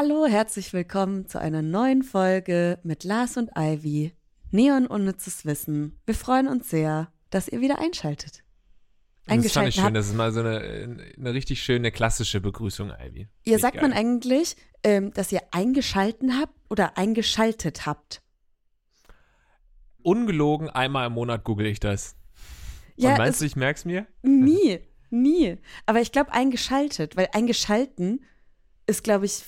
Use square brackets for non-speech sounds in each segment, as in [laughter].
Hallo, herzlich willkommen zu einer neuen Folge mit Lars und Ivy. Neon unnützes Wissen. Wir freuen uns sehr, dass ihr wieder einschaltet. Das fand ich schön, das ist mal so eine, eine richtig schöne klassische Begrüßung, Ivy. Ihr sagt geil. man eigentlich, ähm, dass ihr eingeschalten habt oder eingeschaltet habt? Ungelogen, einmal im Monat google ich das. Ja, Und meinst du, ich merk's mir? Nie, [laughs] nie. Aber ich glaube eingeschaltet, weil eingeschalten ist, glaube ich,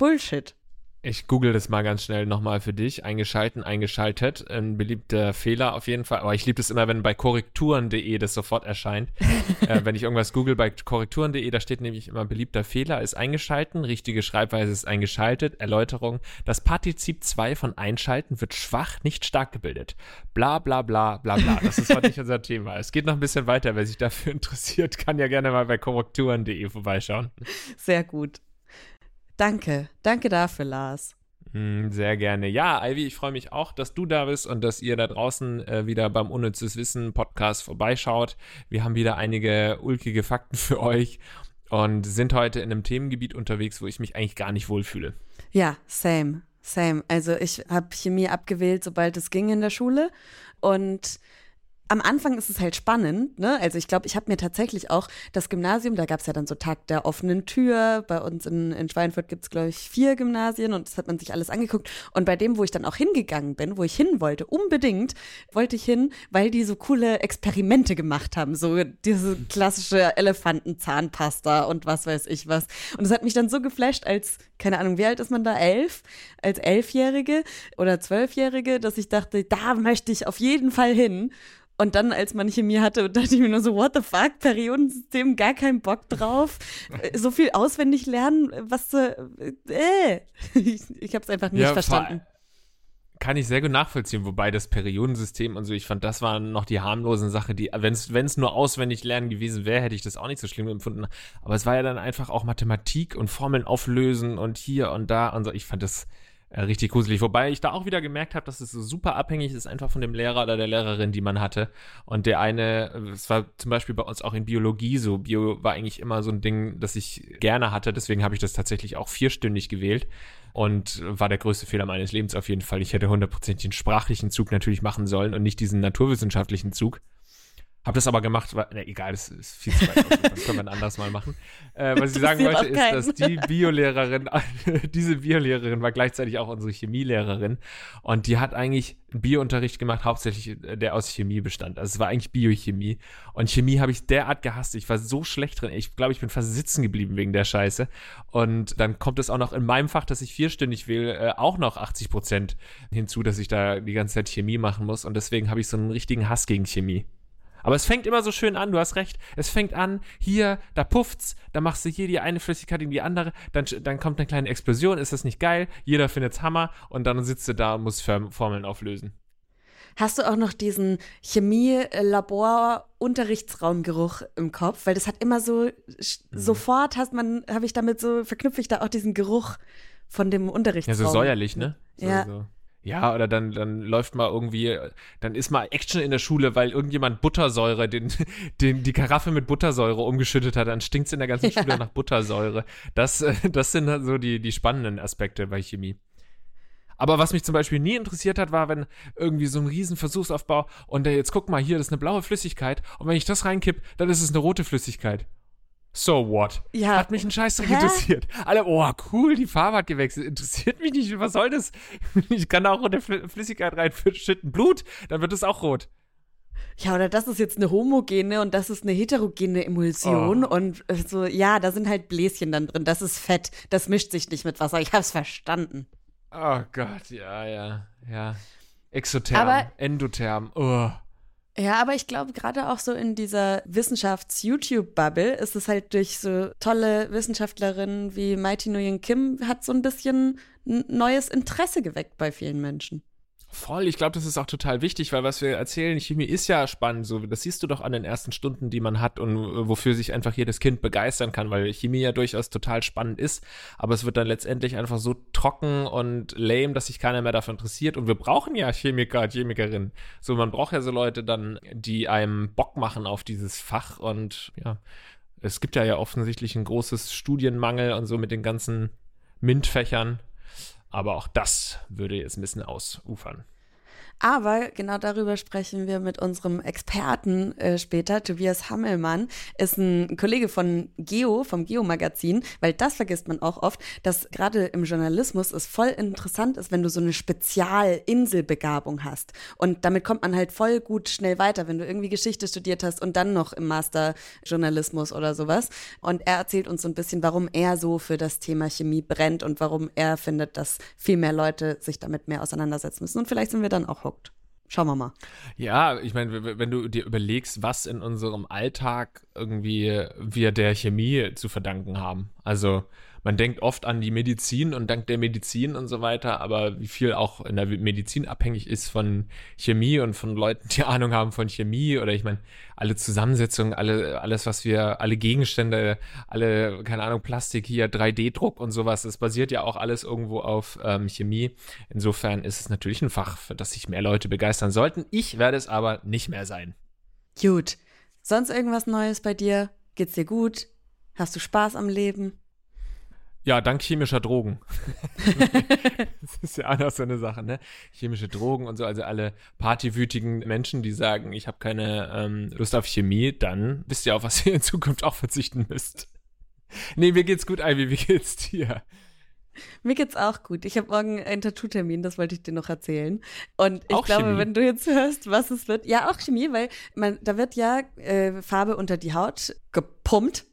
Bullshit. Ich google das mal ganz schnell nochmal für dich. Eingeschalten, eingeschaltet. Ein beliebter Fehler auf jeden Fall. Aber ich liebe es immer, wenn bei korrekturen.de das sofort erscheint. [laughs] äh, wenn ich irgendwas google bei korrekturen.de, da steht nämlich immer beliebter Fehler ist eingeschalten, richtige Schreibweise ist eingeschaltet, Erläuterung. Das Partizip 2 von einschalten wird schwach, nicht stark gebildet. Bla bla bla bla bla. Das ist heute nicht unser Thema. Es geht noch ein bisschen weiter. Wer sich dafür [laughs] interessiert, kann ja gerne mal bei korrekturen.de vorbeischauen. Sehr gut. Danke, danke dafür, Lars. Hm, sehr gerne. Ja, Ivy, ich freue mich auch, dass du da bist und dass ihr da draußen äh, wieder beim Unnützes Wissen Podcast vorbeischaut. Wir haben wieder einige ulkige Fakten für euch und sind heute in einem Themengebiet unterwegs, wo ich mich eigentlich gar nicht wohlfühle. Ja, same, same. Also ich habe Chemie abgewählt, sobald es ging in der Schule und am Anfang ist es halt spannend, ne? Also ich glaube, ich habe mir tatsächlich auch das Gymnasium, da gab es ja dann so Tag der offenen Tür. Bei uns in, in Schweinfurt gibt es, glaube ich, vier Gymnasien und das hat man sich alles angeguckt. Und bei dem, wo ich dann auch hingegangen bin, wo ich hin wollte, unbedingt wollte ich hin, weil die so coole Experimente gemacht haben. So diese klassische Elefantenzahnpasta und was weiß ich was. Und es hat mich dann so geflasht, als, keine Ahnung, wie alt ist man da? Elf? Als Elfjährige oder Zwölfjährige, dass ich dachte, da möchte ich auf jeden Fall hin. Und dann, als man Chemie hatte, [laughs] dachte ich mir nur so, what the fuck, Periodensystem, gar keinen Bock drauf. so viel auswendig lernen, was äh, äh. [laughs] ich, ich habe es einfach nicht ja, verstanden. Kann ich sehr gut nachvollziehen, wobei das Periodensystem und so, ich fand, das waren noch die harmlosen Sachen, die, wenn es nur auswendig lernen gewesen wäre, hätte ich das auch nicht so schlimm empfunden. Aber es war ja dann einfach auch Mathematik und Formeln auflösen und hier und da und so. Ich fand das, äh, richtig gruselig. Wobei ich da auch wieder gemerkt habe, dass es super abhängig ist einfach von dem Lehrer oder der Lehrerin, die man hatte. Und der eine, es war zum Beispiel bei uns auch in Biologie so. Bio war eigentlich immer so ein Ding, das ich gerne hatte. Deswegen habe ich das tatsächlich auch vierstündig gewählt. Und war der größte Fehler meines Lebens auf jeden Fall. Ich hätte hundertprozentig den sprachlichen Zug natürlich machen sollen und nicht diesen naturwissenschaftlichen Zug. Hab das aber gemacht, weil, ne, egal, das ist viel zu weit aus, das können wir ein anderes Mal machen. Äh, was ich sagen wollte, ist, dass die Biolehrerin, [laughs] diese Biolehrerin war gleichzeitig auch unsere Chemielehrerin und die hat eigentlich einen Biounterricht gemacht, hauptsächlich äh, der aus Chemie bestand. Also es war eigentlich Biochemie und Chemie habe ich derart gehasst. Ich war so schlecht drin. Ich glaube, ich bin fast sitzen geblieben wegen der Scheiße. Und dann kommt es auch noch in meinem Fach, das ich vierstündig wähle, äh, auch noch 80 Prozent hinzu, dass ich da die ganze Zeit Chemie machen muss und deswegen habe ich so einen richtigen Hass gegen Chemie. Aber es fängt immer so schön an, du hast recht. Es fängt an, hier, da pufft's, da machst du hier die eine Flüssigkeit in die andere, dann, dann kommt eine kleine Explosion, ist das nicht geil? Jeder findet's Hammer und dann sitzt du da und musst Formeln auflösen. Hast du auch noch diesen Chemie-Labor-Unterrichtsraumgeruch im Kopf? Weil das hat immer so, mhm. sofort hast man, habe ich damit so, verknüpfe ich da auch diesen Geruch von dem Unterrichtsraum. Ja, so säuerlich, ne? So, ja. So. Ja, oder dann, dann läuft mal irgendwie, dann ist mal Action in der Schule, weil irgendjemand Buttersäure, den, [laughs] den, die Karaffe mit Buttersäure umgeschüttet hat, dann stinkt's in der ganzen [laughs] Schule ja. nach Buttersäure. Das, das sind halt so die, die spannenden Aspekte bei Chemie. Aber was mich zum Beispiel nie interessiert hat, war, wenn irgendwie so ein riesen Versuchsaufbau und der jetzt guck mal hier, das ist eine blaue Flüssigkeit und wenn ich das reinkipp, dann ist es eine rote Flüssigkeit. So what? Ja. Hat mich ein Scheißdreck interessiert. Alle, oh, cool, die Farbe hat gewechselt. Interessiert mich nicht. Was soll das? [laughs] Ich kann da auch rote Flüssigkeit reinschütten. Blut, dann wird es auch rot. Ja, oder das ist jetzt eine homogene und das ist eine heterogene Emulsion. Oh. Und so, ja, da sind halt Bläschen dann drin. Das ist Fett. Das mischt sich nicht mit Wasser. Ich hab's verstanden. Oh Gott, ja, ja, ja. Exotherm, Aber Endotherm. Oh. Ja, aber ich glaube, gerade auch so in dieser Wissenschafts-YouTube-Bubble ist es halt durch so tolle Wissenschaftlerinnen wie Mighty Nguyen Kim hat so ein bisschen neues Interesse geweckt bei vielen Menschen. Voll, ich glaube, das ist auch total wichtig, weil was wir erzählen, Chemie ist ja spannend, so das siehst du doch an den ersten Stunden, die man hat und äh, wofür sich einfach jedes Kind begeistern kann, weil Chemie ja durchaus total spannend ist, aber es wird dann letztendlich einfach so trocken und lame, dass sich keiner mehr dafür interessiert. Und wir brauchen ja Chemiker, Chemikerinnen. So, man braucht ja so Leute dann, die einem Bock machen auf dieses Fach. Und ja, es gibt ja ja offensichtlich ein großes Studienmangel und so mit den ganzen MINT-Fächern aber auch das würde jetzt ein bisschen ausufern. Aber genau darüber sprechen wir mit unserem Experten äh, später. Tobias Hammelmann ist ein Kollege von Geo, vom Geo-Magazin, weil das vergisst man auch oft, dass gerade im Journalismus es voll interessant ist, wenn du so eine Spezialinselbegabung hast. Und damit kommt man halt voll gut schnell weiter, wenn du irgendwie Geschichte studiert hast und dann noch im Master Journalismus oder sowas. Und er erzählt uns so ein bisschen, warum er so für das Thema Chemie brennt und warum er findet, dass viel mehr Leute sich damit mehr auseinandersetzen müssen. Und vielleicht sind wir dann auch guckt. Schauen wir mal. Ja, ich meine, wenn du dir überlegst, was in unserem Alltag irgendwie wir der Chemie zu verdanken haben. Also man denkt oft an die Medizin und dank der Medizin und so weiter, aber wie viel auch in der Medizin abhängig ist von Chemie und von Leuten, die [laughs] Ahnung haben von Chemie oder ich meine, alle Zusammensetzungen, alle, alles, was wir, alle Gegenstände, alle, keine Ahnung, Plastik hier, 3D-Druck und sowas, das basiert ja auch alles irgendwo auf ähm, Chemie. Insofern ist es natürlich ein Fach, für das sich mehr Leute begeistern sollten. Ich werde es aber nicht mehr sein. Gut. Sonst irgendwas Neues bei dir? Geht's dir gut? Hast du Spaß am Leben? Ja, dank chemischer Drogen. [laughs] das ist ja anders so eine Sache, ne? Chemische Drogen und so, also alle partywütigen Menschen, die sagen, ich habe keine ähm, Lust auf Chemie, dann wisst ihr auch, was ihr in Zukunft auch verzichten müsst. Nee, mir geht's gut, Ivy, wie geht's dir? Mir geht's auch gut. Ich habe morgen einen Tattoo-Termin, das wollte ich dir noch erzählen. Und ich auch glaube, Chemie. wenn du jetzt hörst, was es wird, ja, auch Chemie, weil man, da wird ja äh, Farbe unter die Haut gepumpt,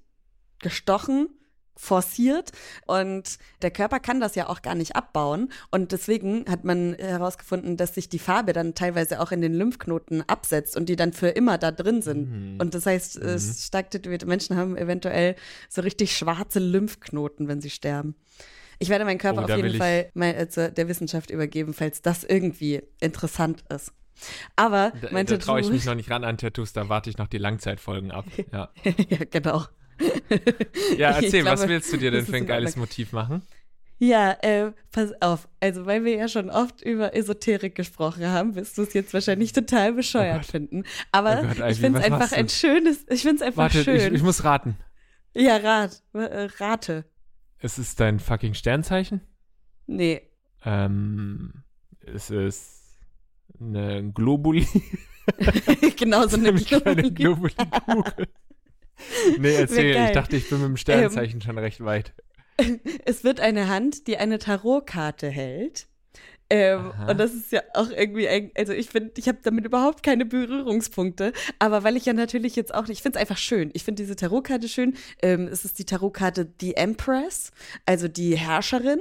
gestochen forciert und der Körper kann das ja auch gar nicht abbauen und deswegen hat man herausgefunden, dass sich die Farbe dann teilweise auch in den Lymphknoten absetzt und die dann für immer da drin sind mhm. und das heißt, mhm. stark tätowierte Menschen haben eventuell so richtig schwarze Lymphknoten, wenn sie sterben. Ich werde meinen Körper oh, auf jeden Fall mal, äh, der Wissenschaft übergeben, falls das irgendwie interessant ist. Aber mein da, da traue ich mich noch nicht ran an Tattoos, da warte ich noch die Langzeitfolgen ab. [laughs] Ja, ja genau. Ja, [laughs] erzähl, glaube, was willst du dir denn für ein geiles Motiv machen? Ja, äh, pass auf. Also, weil wir ja schon oft über Esoterik gesprochen haben, wirst du es jetzt wahrscheinlich total bescheuert oh finden. Aber oh Gott, ich finde es einfach ein schönes, ich finde es einfach Warte, schön. Ich, ich muss raten. Ja, rat, äh, rate. Es ist dein fucking Sternzeichen? Nee. Ähm, es ist eine Globuli. [laughs] genau, so eine, [laughs] eine Globuli-Kugel. [laughs] Nee, erzähl. Ich dachte, ich bin mit dem Sternzeichen ähm, schon recht weit. [laughs] Es wird eine Hand, die eine Tarotkarte hält. Ähm, und das ist ja auch irgendwie, ein, also ich finde, ich habe damit überhaupt keine Berührungspunkte. Aber weil ich ja natürlich jetzt auch, ich finde es einfach schön. Ich finde diese Tarotkarte schön. Ähm, es ist die Tarotkarte The Empress, also die Herrscherin.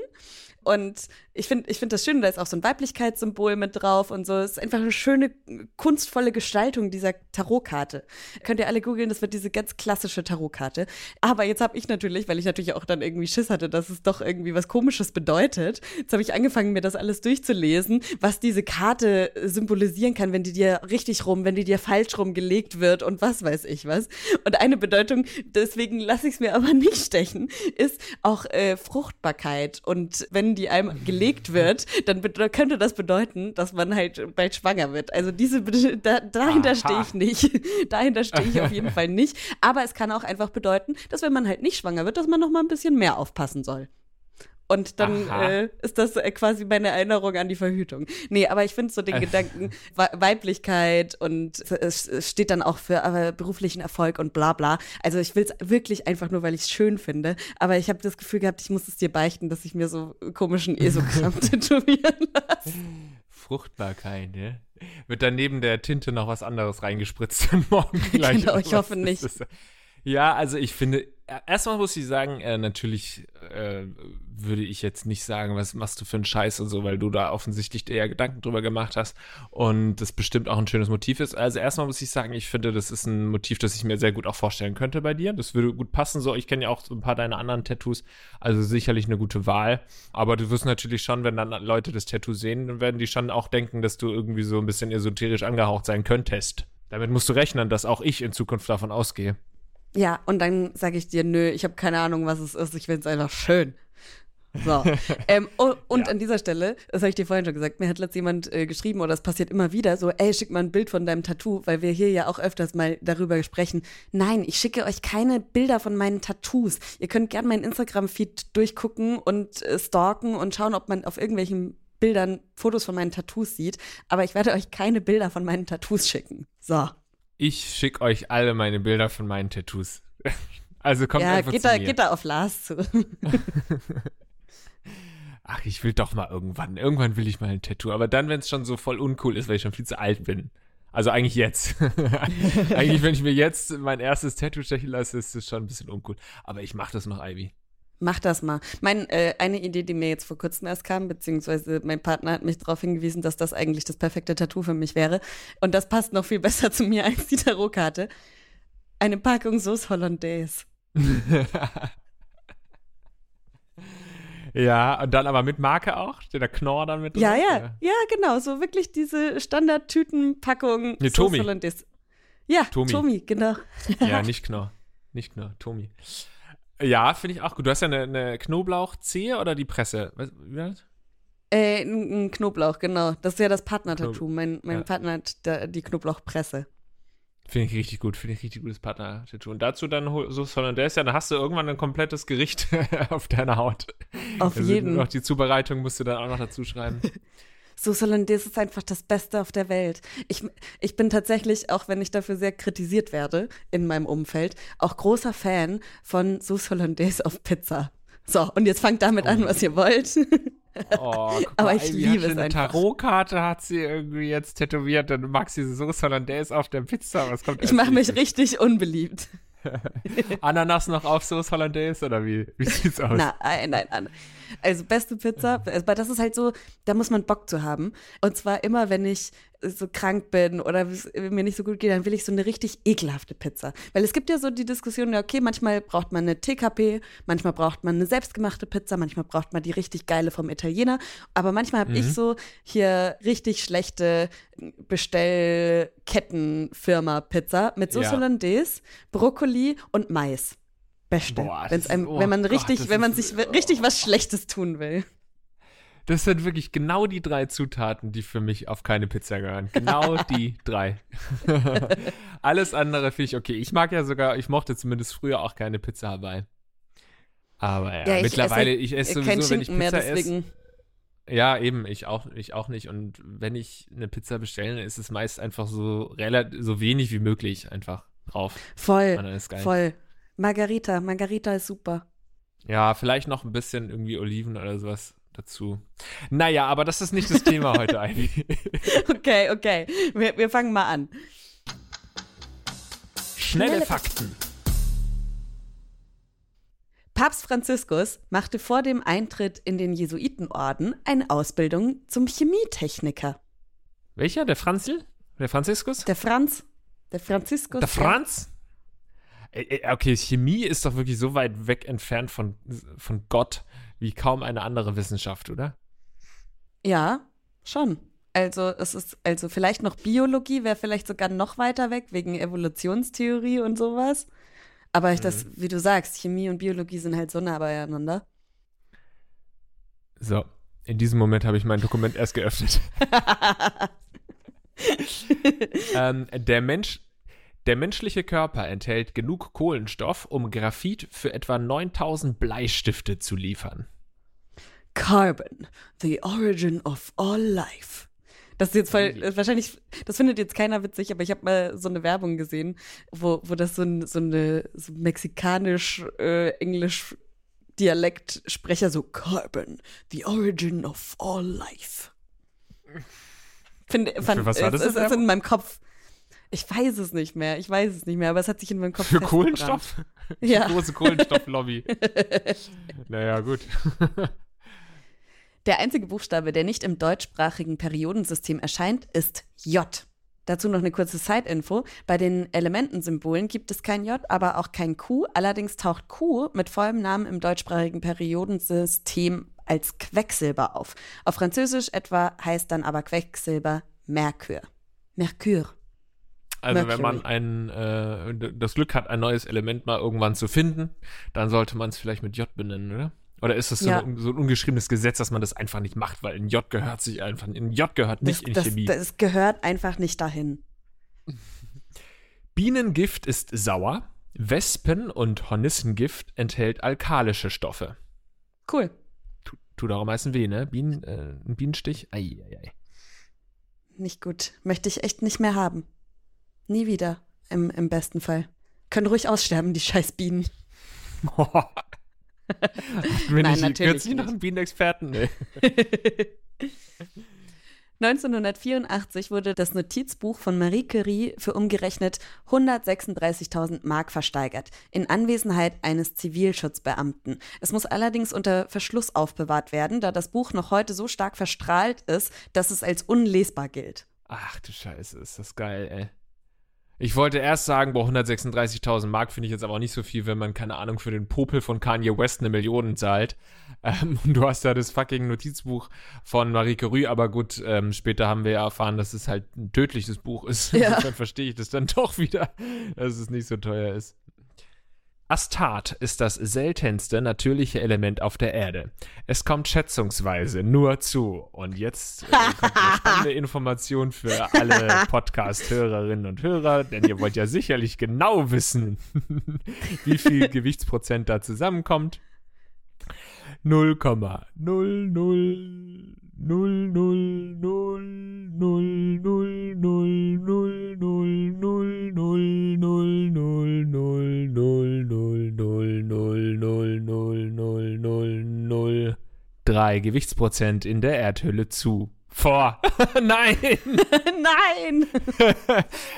Und ich finde ich find das schön, da ist auch so ein Weiblichkeitssymbol mit drauf und so. Es ist einfach eine schöne, kunstvolle Gestaltung dieser Tarotkarte. Könnt ihr alle googeln, das wird diese ganz klassische Tarotkarte. Aber jetzt habe ich natürlich, weil ich natürlich auch dann irgendwie Schiss hatte, dass es doch irgendwie was Komisches bedeutet, jetzt habe ich angefangen, mir das alles durchzulesen, was diese Karte symbolisieren kann, wenn die dir richtig rum, wenn die dir falsch rumgelegt wird und was weiß ich was. Und eine Bedeutung, deswegen lasse ich es mir aber [laughs] nicht stechen, ist auch äh, Fruchtbarkeit. Und wenn die einem gelegt wird, dann könnte das bedeuten, dass man halt bald schwanger wird. Also diese, da, dahinter stehe ich nicht. [laughs] dahinter stehe ich auf jeden Fall nicht. Aber es kann auch einfach bedeuten, dass wenn man halt nicht schwanger wird, dass man noch mal ein bisschen mehr aufpassen soll. Und dann äh, ist das äh, quasi meine Erinnerung an die Verhütung. Nee, aber ich finde so den äh. [laughs] Gedanken Weiblichkeit und es, es, steht dann auch für äh, beruflichen Erfolg und bla bla. Also ich will es wirklich einfach nur, weil ich es schön finde. Aber ich habe das Gefühl gehabt, ich muss es dir beichten, dass ich mir so komischen [laughs] Esogramm tätowieren lasse. Fruchtbarkeit, ne? Wird dann neben der Tinte noch was anderes reingespritzt morgen gleich. Genau, ich hoffe nicht. Ist, Ja, also ich finde, erstmal muss ich sagen, äh, natürlich äh, würde ich jetzt nicht sagen, was machst du für einen Scheiß und so, weil du da offensichtlich ja Gedanken drüber gemacht hast und das bestimmt auch ein schönes Motiv ist. Also erstmal muss ich sagen, ich finde, das ist ein Motiv, das ich mir sehr gut auch vorstellen könnte bei dir. Das würde gut passen. So, ich kenne ja auch so ein paar deiner anderen Tattoos, also sicherlich eine gute Wahl. Aber du wirst natürlich schon, wenn dann Leute das Tattoo sehen, dann werden die schon auch denken, dass du irgendwie so ein bisschen esoterisch angehaucht sein könntest. Damit musst du rechnen, dass auch ich in Zukunft davon ausgehe. Ja, und dann sage ich dir, nö, ich habe keine Ahnung, was es ist. Ich finde es einfach schön. So. [laughs] ähm, und, und ja. an dieser Stelle, das habe ich dir vorhin schon gesagt, mir hat letztens jemand äh, geschrieben, oder es passiert immer wieder, so, ey, schick mal ein Bild von deinem Tattoo, weil wir hier ja auch öfters mal darüber sprechen. Nein, ich schicke euch keine Bilder von meinen Tattoos. Ihr könnt gerne meinen Instagram-Feed durchgucken und äh, stalken und schauen, ob man auf irgendwelchen Bildern Fotos von meinen Tattoos sieht. Aber ich werde euch keine Bilder von meinen Tattoos schicken. So. Ich schicke euch alle meine Bilder von meinen Tattoos. [laughs] Also kommt ja, einfach geht zu da, mir. geht da auf Lars zu. [laughs] Ach, ich will doch mal irgendwann. Irgendwann will ich mal ein Tattoo. Aber dann, wenn es schon so voll uncool ist, weil ich schon viel zu alt bin. Also eigentlich jetzt. [laughs] eigentlich, wenn ich mir jetzt mein erstes Tattoo stechen lasse, ist es schon ein bisschen uncool. Aber ich mache das noch, Ivy. Mach das mal. Mein, äh, eine Idee, die mir jetzt vor kurzem erst kam, beziehungsweise mein Partner hat mich darauf hingewiesen, dass das eigentlich das perfekte Tattoo für mich wäre. Und das passt noch viel [laughs] besser zu mir als die Tarotkarte. Eine Packung Sauce Hollandaise. [laughs] ja, und dann aber mit Marke auch? Steht da Knorr dann mit drin? Ja, ja, ja, genau. So wirklich diese Standard-Tütenpackung nee, Sauce Hollandaise. Ja, Tomi, Tomi genau. ja, [laughs] nicht Knorr. Nicht Knorr, Tomi. Ja, finde ich auch gut. Du hast ja eine, eine Knoblauchzehe oder die Presse? Was, wie war das? Äh, ein Knoblauch, genau. Das ist ja das Partner-Tattoo. Mein, mein ja. Partner hat da, die Knoblauchpresse. Finde ich richtig gut, finde ich richtig gutes Partner-Tattoo. Und dazu dann so Hollandaise, ja, dann hast du irgendwann ein komplettes Gericht [laughs] auf deiner Haut. Auf also jeden. Noch die Zubereitung musst du dann auch noch dazu schreiben. [laughs] Sauce Hollandaise ist einfach das Beste auf der Welt. Ich, ich bin tatsächlich, auch wenn ich dafür sehr kritisiert werde in meinem Umfeld, auch großer Fan von Sauce Hollandaise auf Pizza. So, und jetzt fangt damit oh. an, was ihr wollt. Oh, [laughs] Aber mal, ich liebe es eine einfach. Tarotkarte hat sie irgendwie jetzt tätowiert, dann mag sie Sauce Hollandaise auf der Pizza. Was kommt ich mache mich richtig unbeliebt. [laughs] Ananas noch auf Sauce Hollandaise oder wie, wie sieht's [laughs] aus? Nein, nein, nein. Also beste Pizza, also, das ist halt so, da muss man Bock zu haben. Und zwar immer, wenn ich so krank bin oder mir nicht so gut geht, dann will ich so eine richtig ekelhafte Pizza. Weil es gibt ja so die Diskussion, ja, okay, manchmal braucht man eine TKP, manchmal braucht man eine selbstgemachte Pizza, manchmal braucht man die richtig geile vom Italiener. Aber manchmal habe mhm. ich so hier richtig schlechte Bestellkettenfirma-Pizza mit Sauce ja. Hollandaise, Brokkoli und Mais. Beste. Boah, einem, oh wenn man richtig, Gott, wenn man sich oh. richtig was Schlechtes tun will. Das sind wirklich genau die drei Zutaten, die für mich auf keine Pizza gehören. Genau [laughs] die drei. [laughs] Alles andere finde ich okay. Ich mag ja sogar, ich mochte zumindest früher auch keine Pizza Hawaii. Aber ja, ja ich mittlerweile, esse, ich esse sowieso, wenn ich Pizza esse. Ja, eben, ich auch, ich auch nicht. Und wenn ich eine Pizza bestelle, ist es meist einfach so relativ, so wenig wie möglich einfach drauf. Voll, voll. Margarita, Margarita ist super. Ja, vielleicht noch ein bisschen irgendwie Oliven oder sowas dazu. Naja, aber das ist nicht das Thema [laughs] heute, Ivy. okay, okay. Wir, wir fangen mal an. Schnelle, Schnelle Fakten. Papst Franziskus machte vor dem Eintritt in den Jesuitenorden eine Ausbildung zum Chemietechniker. Welcher? Der Franzl? Der Franziskus? Der Franz. Der Franziskus. Der Franz? Okay, Chemie ist doch wirklich so weit weg entfernt von, von Gott wie kaum eine andere Wissenschaft, oder? Ja, schon. Also es ist, also vielleicht noch Biologie wäre vielleicht sogar noch weiter weg, wegen Evolutionstheorie und sowas. Aber ich mhm. das, wie du sagst, Chemie und Biologie sind halt so nah beieinander. So, in diesem Moment habe ich mein Dokument erst geöffnet. [laughs] ähm, der Mensch der menschliche Körper enthält genug Kohlenstoff, um Graphit für etwa 9000 Bleistifte zu liefern. Carbon, the origin of all life. Das ist jetzt voll, wahrscheinlich, das findet jetzt keiner witzig, aber ich habe mal so eine Werbung gesehen, wo, wo das so, ein, so eine so mexikanisch-englisch äh, Dialektsprecher so Carbon, the origin of all life. Finde, fand, was war das es ist in meinem Kopf Ich weiß es nicht mehr. Ich weiß es nicht mehr, aber es hat sich in meinem Kopf Für. Kohlenstoff? Ja. Die große Kohlenstofflobby. [laughs] naja, gut. Der einzige Buchstabe, der nicht im deutschsprachigen Periodensystem erscheint, ist J. Dazu noch eine kurze Side-Info. Bei den Elementensymbolen gibt es kein J, aber auch kein Q. Allerdings taucht Q mit vollem Namen im deutschsprachigen Periodensystem als Quecksilber auf. Auf Französisch etwa heißt dann aber Quecksilber Merkur. Merkur. Also wenn Mercury. man ein, äh, das Glück hat, ein neues Element mal irgendwann zu finden, dann sollte man es vielleicht mit J benennen, oder? Oder ist das so, Ja. ein, so ein ungeschriebenes Gesetz, dass man das einfach nicht macht, weil in J gehört sich einfach, in J gehört nicht das, in das, Chemie. das gehört einfach nicht dahin. Bienengift ist sauer, Wespen- und Hornissengift enthält alkalische Stoffe. Cool. Tu- Tut auch am meisten weh, ne? Bienen, äh, ein Bienenstich? Ei, ei, ei. Nicht gut. Möchte ich echt nicht mehr haben. Nie wieder. Im, im besten Fall. Können ruhig aussterben, die scheiß Bienen. [laughs] Wenn Nein, ich natürlich kürzlich noch nicht. einen Bienenexperten? Nee. 1984 wurde das Notizbuch von Marie Curie für umgerechnet 136.000 Mark versteigert, in Anwesenheit eines Zivilschutzbeamten. Es muss allerdings unter Verschluss aufbewahrt werden, da das Buch noch heute so stark verstrahlt ist, dass es als unlesbar gilt. Ach du Scheiße, ist das geil, ey. Ich wollte erst sagen, boah, 136.000 Mark finde ich jetzt aber auch nicht so viel, wenn man, keine Ahnung, für den Popel von Kanye West eine Million zahlt. [laughs] Ähm, und du hast ja das fucking Notizbuch von Marie Curie, aber gut, ähm, später haben wir ja erfahren, dass es halt ein tödliches Buch ist. Ja. [laughs] Insofern verstehe ich das dann doch wieder, dass es nicht so teuer ist. Astat ist das seltenste natürliche Element auf der Erde. Es kommt schätzungsweise nur zu. Und jetzt äh, kommt eine spannende Information für alle Podcast-Hörerinnen und Hörer, denn ihr wollt ja sicherlich genau wissen, wie viel Gewichtsprozent da zusammenkommt. 0,0000000000000000000000000000000000000000000000000000000000000000000000000000000000000 Gewichtsprozent in der Erdhülle zu. Vor. Nein! Nein!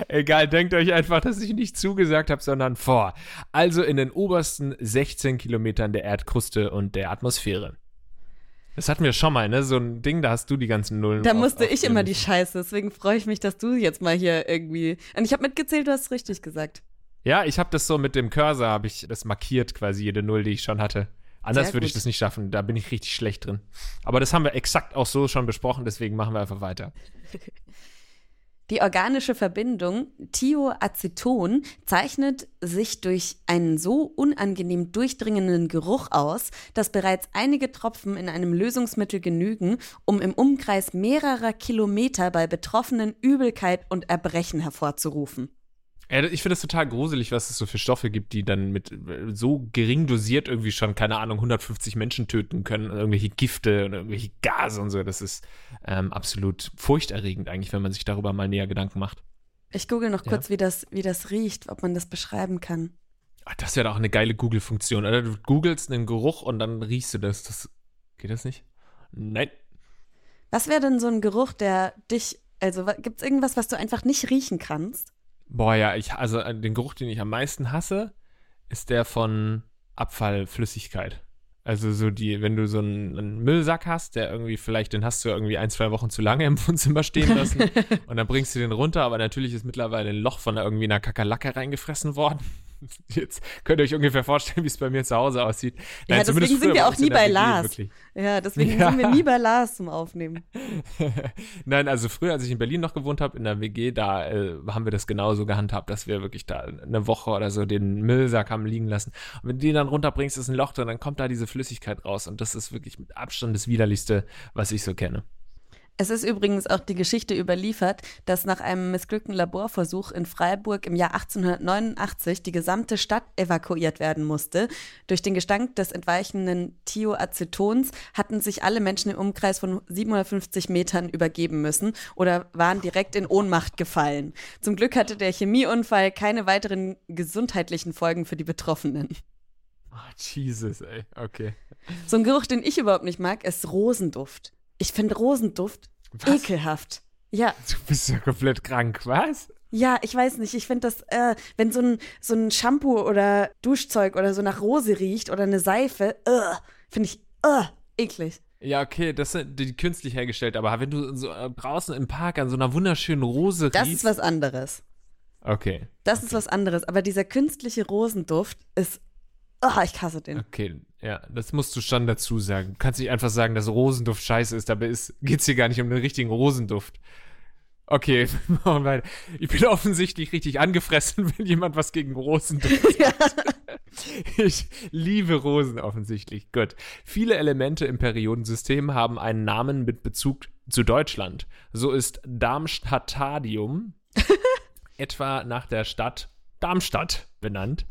Egal, denkt euch einfach, dass ich nicht zugesagt habe, sondern vor. Also in den obersten 16 Kilometern der Erdkruste und der Atmosphäre. Das hatten wir schon mal, ne? So ein Ding, da hast du die ganzen Nullen. Da auf- musste ich immer die. Scheiße, deswegen freue ich mich, dass du jetzt mal hier irgendwie. Und ich habe mitgezählt, du hast es richtig gesagt. Ja, ich habe das so mit dem Cursor, habe ich das markiert, quasi jede Null, die ich schon hatte. Anders würde ich das nicht schaffen, da bin ich richtig schlecht drin. Aber das haben wir exakt auch so schon besprochen, deswegen machen wir einfach weiter. [laughs] Die organische Verbindung Thioaceton zeichnet sich durch einen so unangenehm durchdringenden Geruch aus, dass bereits einige Tropfen in einem Lösungsmittel genügen, um im Umkreis mehrerer Kilometer bei Betroffenen Übelkeit und Erbrechen hervorzurufen. Ja, ich finde es total gruselig, was es so für Stoffe gibt, die dann mit äh, so gering dosiert irgendwie schon, keine Ahnung, 150 Menschen töten können. Irgendwelche Gifte und irgendwelche Gase und so. Das ist ähm, absolut furchterregend eigentlich, wenn man sich darüber mal näher Gedanken macht. Ich google noch Ja. kurz, wie, das, wie das riecht, ob man das beschreiben kann. Ach, das wäre doch eine geile Google-Funktion, oder? Du googelst einen Geruch und dann riechst du das. das geht das nicht? Nein. Was wäre denn so ein Geruch, der dich, also gibt es irgendwas, was du einfach nicht riechen kannst? Boah, ja, ich, also äh, den Geruch, den ich am meisten hasse, ist der von Abfallflüssigkeit. Also so die, wenn du so einen, einen Müllsack hast, der irgendwie vielleicht, den hast du irgendwie ein, zwei Wochen zu lange im Wohnzimmer stehen lassen [laughs] und dann bringst du den runter, aber natürlich ist mittlerweile ein Loch von irgendwie einer Kakerlacke reingefressen worden. [laughs] Jetzt könnt ihr euch ungefähr vorstellen, wie es bei mir zu Hause aussieht. Ja, zumindest deswegen sind wir auch nie bei WG Lars. wirklich. Ja, deswegen Ja. sind wir nie bei Lars zum Aufnehmen. [laughs] Nein, also früher, als ich in Berlin noch gewohnt habe, in der WG, da äh, haben wir das genauso gehandhabt, dass wir wirklich da eine Woche oder so den Müllsack haben liegen lassen. Und wenn du den dann runterbringst, ist ein Loch drin, dann kommt da diese Flüssigkeit raus. Und das ist wirklich mit Abstand das widerlichste, was ich so kenne. Es ist übrigens auch die Geschichte überliefert, dass nach einem missglückten Laborversuch in Freiburg im Jahr 1889 die gesamte Stadt evakuiert werden musste. Durch den Gestank des entweichenden Thioacetons hatten sich alle Menschen im Umkreis von 750 Metern übergeben müssen oder waren direkt in Ohnmacht gefallen. Zum Glück hatte der Chemieunfall keine weiteren gesundheitlichen Folgen für die Betroffenen. Oh, Jesus, ey. Okay. So ein Geruch, den ich überhaupt nicht mag, ist Rosenduft. Ich finde Rosenduft Was? ekelhaft. Ja, Du bist ja komplett krank, was? Ja, ich weiß nicht. Ich finde das, äh, wenn so ein, so ein Shampoo oder Duschzeug oder so nach Rose riecht oder eine Seife, äh, finde ich äh, eklig. Ja, okay, das sind die künstlich hergestellt, aber wenn du so äh, draußen im Park an so einer wunderschönen Rose Das riechst. ist was anderes. Okay. Das ist was anderes. Aber dieser künstliche Rosenduft ist, oh, ich hasse den. Okay, ja, das musst du schon dazu sagen. Du kannst nicht einfach sagen, dass Rosenduft scheiße ist, dabei geht es hier gar nicht um den richtigen Rosenduft. Okay, [laughs] machen wir weiter. Ich bin offensichtlich richtig angefressen, [laughs] wenn jemand was gegen Rosenduft [laughs] sagt. Ich liebe Rosen offensichtlich. Gut. Viele Elemente im Periodensystem haben einen Namen mit Bezug zu Deutschland. So ist Darmstadtadium etwa nach der Stadt Darmstadt benannt.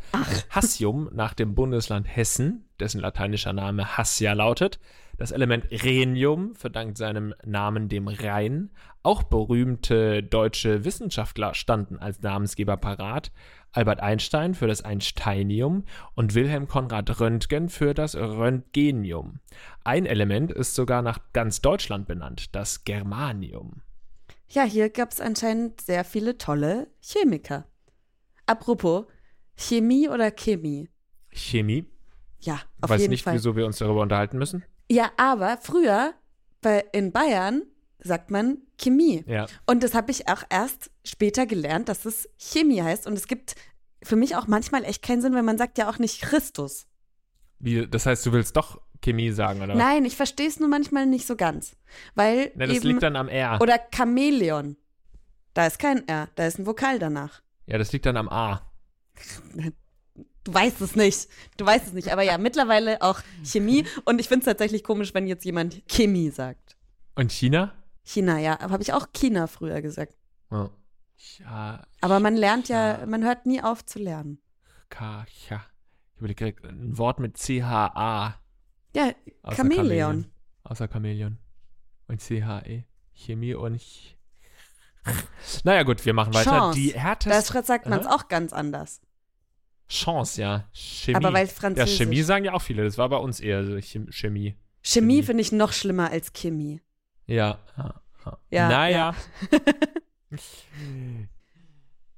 Hassium nach dem Bundesland Hessen, dessen lateinischer Name Hassia lautet. Das Element Rhenium verdankt seinem Namen dem Rhein. Auch berühmte deutsche Wissenschaftler standen als Namensgeber parat. Albert Einstein für das Einsteinium und Wilhelm Konrad Röntgen für das Röntgenium. Ein Element ist sogar nach ganz Deutschland benannt, das Germanium. Ja, hier gab es anscheinend sehr viele tolle Chemiker. Apropos, Chemie oder Chemie? Chemie. Ja, auf Weiß jeden nicht, Fall. wieso wir uns darüber unterhalten müssen. Ja, aber früher bei, in Bayern sagt man Chemie. Ja. Und das habe ich auch erst später gelernt, dass es Chemie heißt. Und es gibt für mich auch manchmal echt keinen Sinn, weil man sagt ja auch nicht Christus. Wie, das heißt, du willst doch Chemie sagen, oder? Nein, ich verstehe es nur manchmal nicht so ganz. Weil Na, das eben, liegt dann am R. oder Chamäleon. Da ist kein R, da ist ein Vokal danach. ja, das liegt dann am A. Du weißt es nicht. Du weißt es nicht. Aber ja, mittlerweile auch Chemie. Und ich finde es tatsächlich komisch, wenn jetzt jemand Chemie sagt. Und China? China, ja. Aber habe ich auch China früher gesagt. Ja. Ja, Aber man lernt ja, Ja. man hört nie auf zu lernen. K, ja. Ich überlege ein Wort mit C-H-A. Ja, außer Chamäleon. Außer Chamäleon. Und C-H-E. Chemie und Ch [laughs] Naja, gut, wir machen weiter. Chance. Die härteste. Da sagt man es auch ganz anders. Chance, ja. Chemie. Aber weil ja, Französisch. Chemie sagen ja auch viele. Das war bei uns eher so Chem Chemie. Chemie Chemie. finde ich noch schlimmer als Chemie. Ja. ja, ja. Ja, naja. [laughs]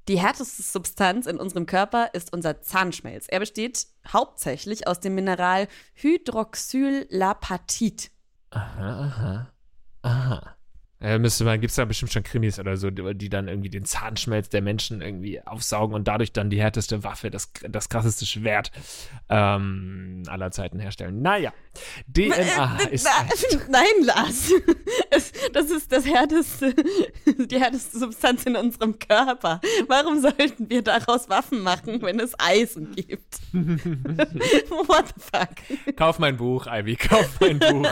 Die härteste Substanz in unserem Körper ist unser Zahnschmelz. Er besteht hauptsächlich aus dem Mineral Hydroxylapatit. Aha, aha. Aha. Äh, müsste man, gibt es da bestimmt schon Krimis oder so, die, die dann irgendwie den Zahnschmelz der Menschen irgendwie aufsaugen und dadurch dann die härteste Waffe, das, das krasseste Schwert ähm, aller Zeiten herstellen. Naja, DNA ist. ein- [laughs] Nein, Lars. [laughs] Das ist das härteste, die härteste Substanz in unserem Körper. Warum sollten wir daraus Waffen machen, wenn es Eisen gibt? [laughs] What the fuck? Kauf mein Buch, Ivy, kauf mein Buch.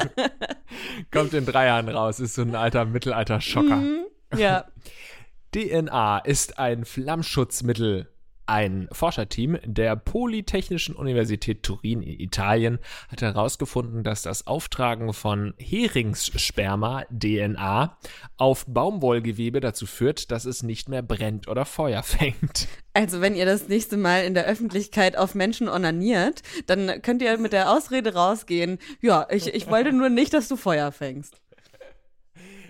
Kommt in drei Jahren raus, ist so ein alter Mittelalter-Schocker. Ja. [laughs] DNA ist ein Flammschutzmittel. Ein Forscherteam der Polytechnischen Universität Turin in Italien hat herausgefunden, dass das Auftragen von Heringssperma DNA auf Baumwollgewebe dazu führt, dass es nicht mehr brennt oder Feuer [laughs] fängt. Also, wenn ihr das nächste Mal in der Öffentlichkeit auf Menschen onaniert, dann könnt ihr mit der Ausrede rausgehen, ja, ich, ich wollte nur nicht, dass du Feuer fängst.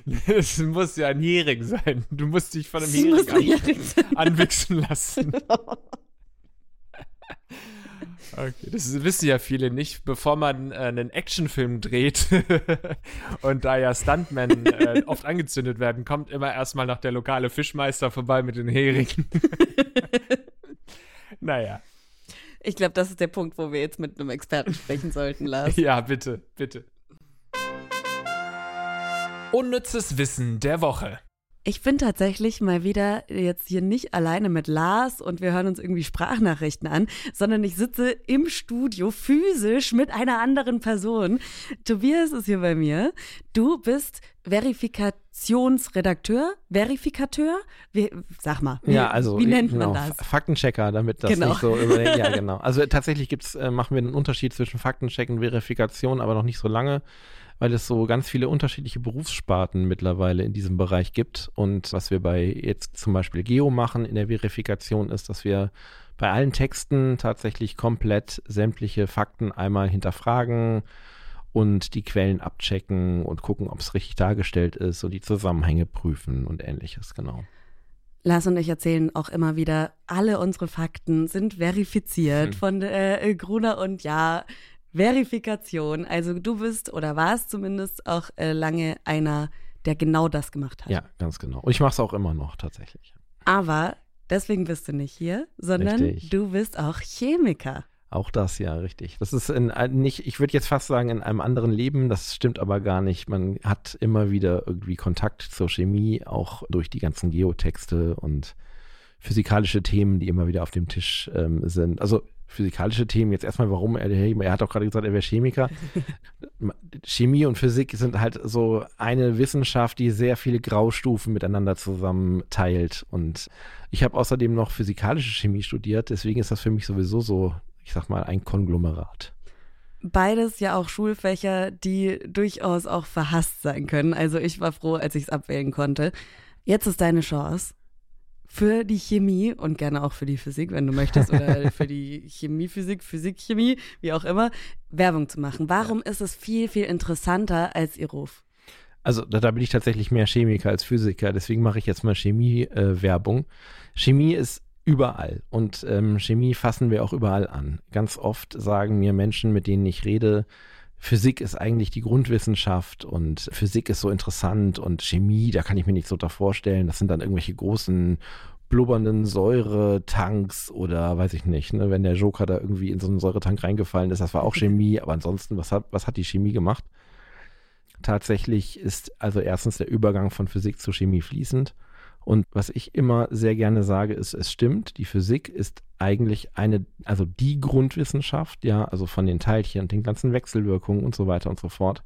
[laughs] Es muss ja ein Hering sein. Du musst dich von einem Das muss Hering ein Hering sein. an, anwichsen lassen. [laughs] Okay, das wissen ja viele nicht. Bevor man äh, einen Actionfilm dreht [laughs] und da ja Stuntmen äh, oft angezündet werden, kommt immer erstmal noch der lokale Fischmeister vorbei mit den Heringen. naja, Ich glaube, das ist der Punkt, wo wir jetzt mit einem Experten sprechen sollten, Lars. ja, bitte, bitte. Unnützes Wissen der Woche. Ich bin tatsächlich mal wieder jetzt hier nicht alleine mit Lars und wir hören uns irgendwie Sprachnachrichten an, sondern ich sitze im Studio physisch mit einer anderen Person. Tobias ist hier bei mir. Du bist Verifikationsredakteur, Verifikateur? Wie, sag mal, wie, ja, also wie nennt genau, man das? Faktenchecker, damit das Genau. nicht so über Ja, [laughs] genau. Also tatsächlich gibt's, äh, machen wir einen Unterschied zwischen Faktencheck und Verifikation, aber noch nicht so lange, weil es so ganz viele unterschiedliche Berufssparten mittlerweile in diesem Bereich gibt. Und was wir bei jetzt zum Beispiel Geo machen in der Verifikation ist, dass wir bei allen Texten tatsächlich komplett sämtliche Fakten einmal hinterfragen und die Quellen abchecken und gucken, ob es richtig dargestellt ist und die Zusammenhänge prüfen und ähnliches, genau. Lars und ich erzählen auch immer wieder, alle unsere Fakten sind verifiziert Hm. von äh, Gruner und ja, Verifikation. Also du bist oder warst zumindest auch äh, lange einer, der genau das gemacht hat. Ja, ganz genau. Und ich mache es auch immer noch tatsächlich. Aber deswegen bist du nicht hier, sondern Richtig. du bist auch Chemiker. Auch das, ja, richtig. Das ist in, nicht, ich würde jetzt fast sagen, in einem anderen Leben, das stimmt aber gar nicht. Man hat immer wieder irgendwie Kontakt zur Chemie, auch durch die ganzen Geotexte und physikalische Themen, die immer wieder auf dem Tisch ähm, sind. Also physikalische Themen, jetzt erstmal, warum er, er hat auch gerade gesagt, er wäre Chemiker. [laughs] Chemie und Physik sind halt so eine Wissenschaft, die sehr viele Graustufen miteinander zusammen teilt. Und ich habe außerdem noch physikalische Chemie studiert, deswegen ist das für mich sowieso so, ich sag mal, ein Konglomerat. Beides ja auch Schulfächer, die durchaus auch verhasst sein können. Also ich war froh, als ich es abwählen konnte. Jetzt ist deine Chance für die Chemie und gerne auch für die Physik, wenn du möchtest, oder [laughs] für die Chemie, Physik, Physik, Chemie, wie auch immer, Werbung zu machen. Warum ist es viel, viel interessanter als ihr Ruf? Also da, da bin ich tatsächlich mehr Chemiker als Physiker, deswegen mache ich jetzt mal Chemie-Werbung. Chemie ist überall und ähm, Chemie fassen wir auch überall an. Ganz oft sagen mir Menschen, mit denen ich rede, Physik ist eigentlich die Grundwissenschaft und Physik ist so interessant und Chemie, da kann ich mir nichts so vorstellen. Das sind dann irgendwelche großen blubbernden Säuretanks oder weiß ich nicht, ne, wenn der Joker da irgendwie in so einen Säuretank reingefallen ist, das war auch [laughs] Chemie, aber ansonsten, was hat, was hat die Chemie gemacht? Tatsächlich ist also erstens der Übergang von Physik zu Chemie fließend. Und was ich immer sehr gerne sage, ist, es stimmt, die Physik ist eigentlich eine, also die Grundwissenschaft, ja, also von den Teilchen und den ganzen Wechselwirkungen und so weiter und so fort.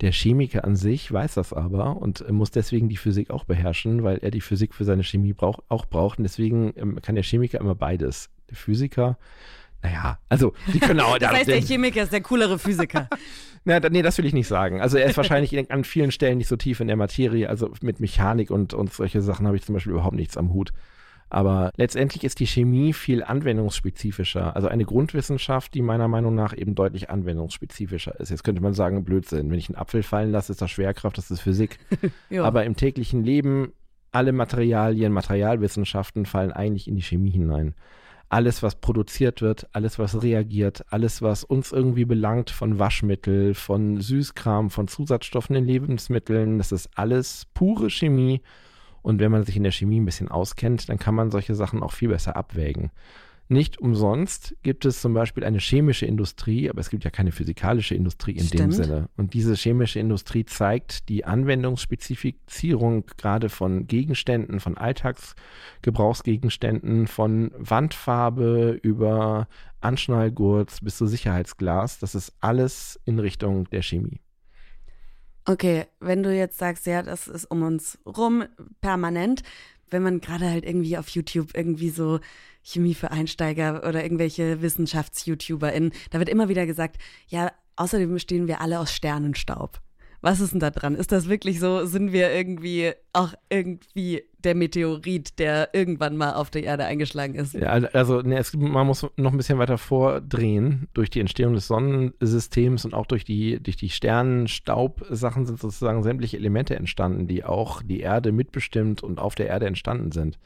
Der Chemiker an sich weiß das aber und muss deswegen die Physik auch beherrschen, weil er die Physik für seine Chemie brauch, auch braucht. Und deswegen ähm, kann der Chemiker immer beides. Der Physiker, naja, also die können auch. [laughs] Das heißt, der Chemiker ist der coolere Physiker. [laughs] Na, nee, das will ich nicht sagen. Also er ist wahrscheinlich in- an vielen Stellen nicht so tief in der Materie. Also mit Mechanik und, und solche Sachen habe ich zum Beispiel überhaupt nichts am Hut. Aber letztendlich ist die Chemie viel anwendungsspezifischer. Also eine Grundwissenschaft, die meiner Meinung nach eben deutlich anwendungsspezifischer ist. Jetzt könnte man sagen, Blödsinn. Wenn ich einen Apfel fallen lasse, ist das Schwerkraft, das ist Physik. [laughs] Ja. Aber im täglichen Leben, alle Materialien, Materialwissenschaften fallen eigentlich in die Chemie hinein. Alles, was produziert wird, alles, was reagiert, alles, was uns irgendwie belangt, von Waschmittel, von Süßkram, von Zusatzstoffen in Lebensmitteln, das ist alles pure Chemie. Und wenn man sich in der Chemie ein bisschen auskennt, dann kann man solche Sachen auch viel besser abwägen. Nicht umsonst gibt es zum Beispiel eine chemische Industrie, aber es gibt ja keine physikalische Industrie in dem Stimmt. Sinne. Und diese chemische Industrie zeigt die Anwendungsspezifizierung gerade von Gegenständen, von Alltagsgebrauchsgegenständen, von Wandfarbe über Anschnallgurt bis zu Sicherheitsglas. Das ist alles in Richtung der Chemie. Okay, wenn du jetzt sagst, ja, das ist um uns rum permanent, wenn man gerade halt irgendwie auf YouTube irgendwie so Chemie für Einsteiger oder irgendwelche Wissenschafts-YouTuberInnen, da wird immer wieder gesagt, ja, außerdem bestehen wir alle aus Sternenstaub. Was ist denn da dran? Ist das wirklich so? Sind wir irgendwie auch irgendwie der Meteorit, der irgendwann mal auf der Erde eingeschlagen ist? Ja, also ne, es, man muss noch ein bisschen weiter vordrehen. Durch die Entstehung des Sonnensystems und auch durch die, durch die Sternenstaubsachen sind sozusagen sämtliche Elemente entstanden, die auch die Erde mitbestimmt und auf der Erde entstanden sind.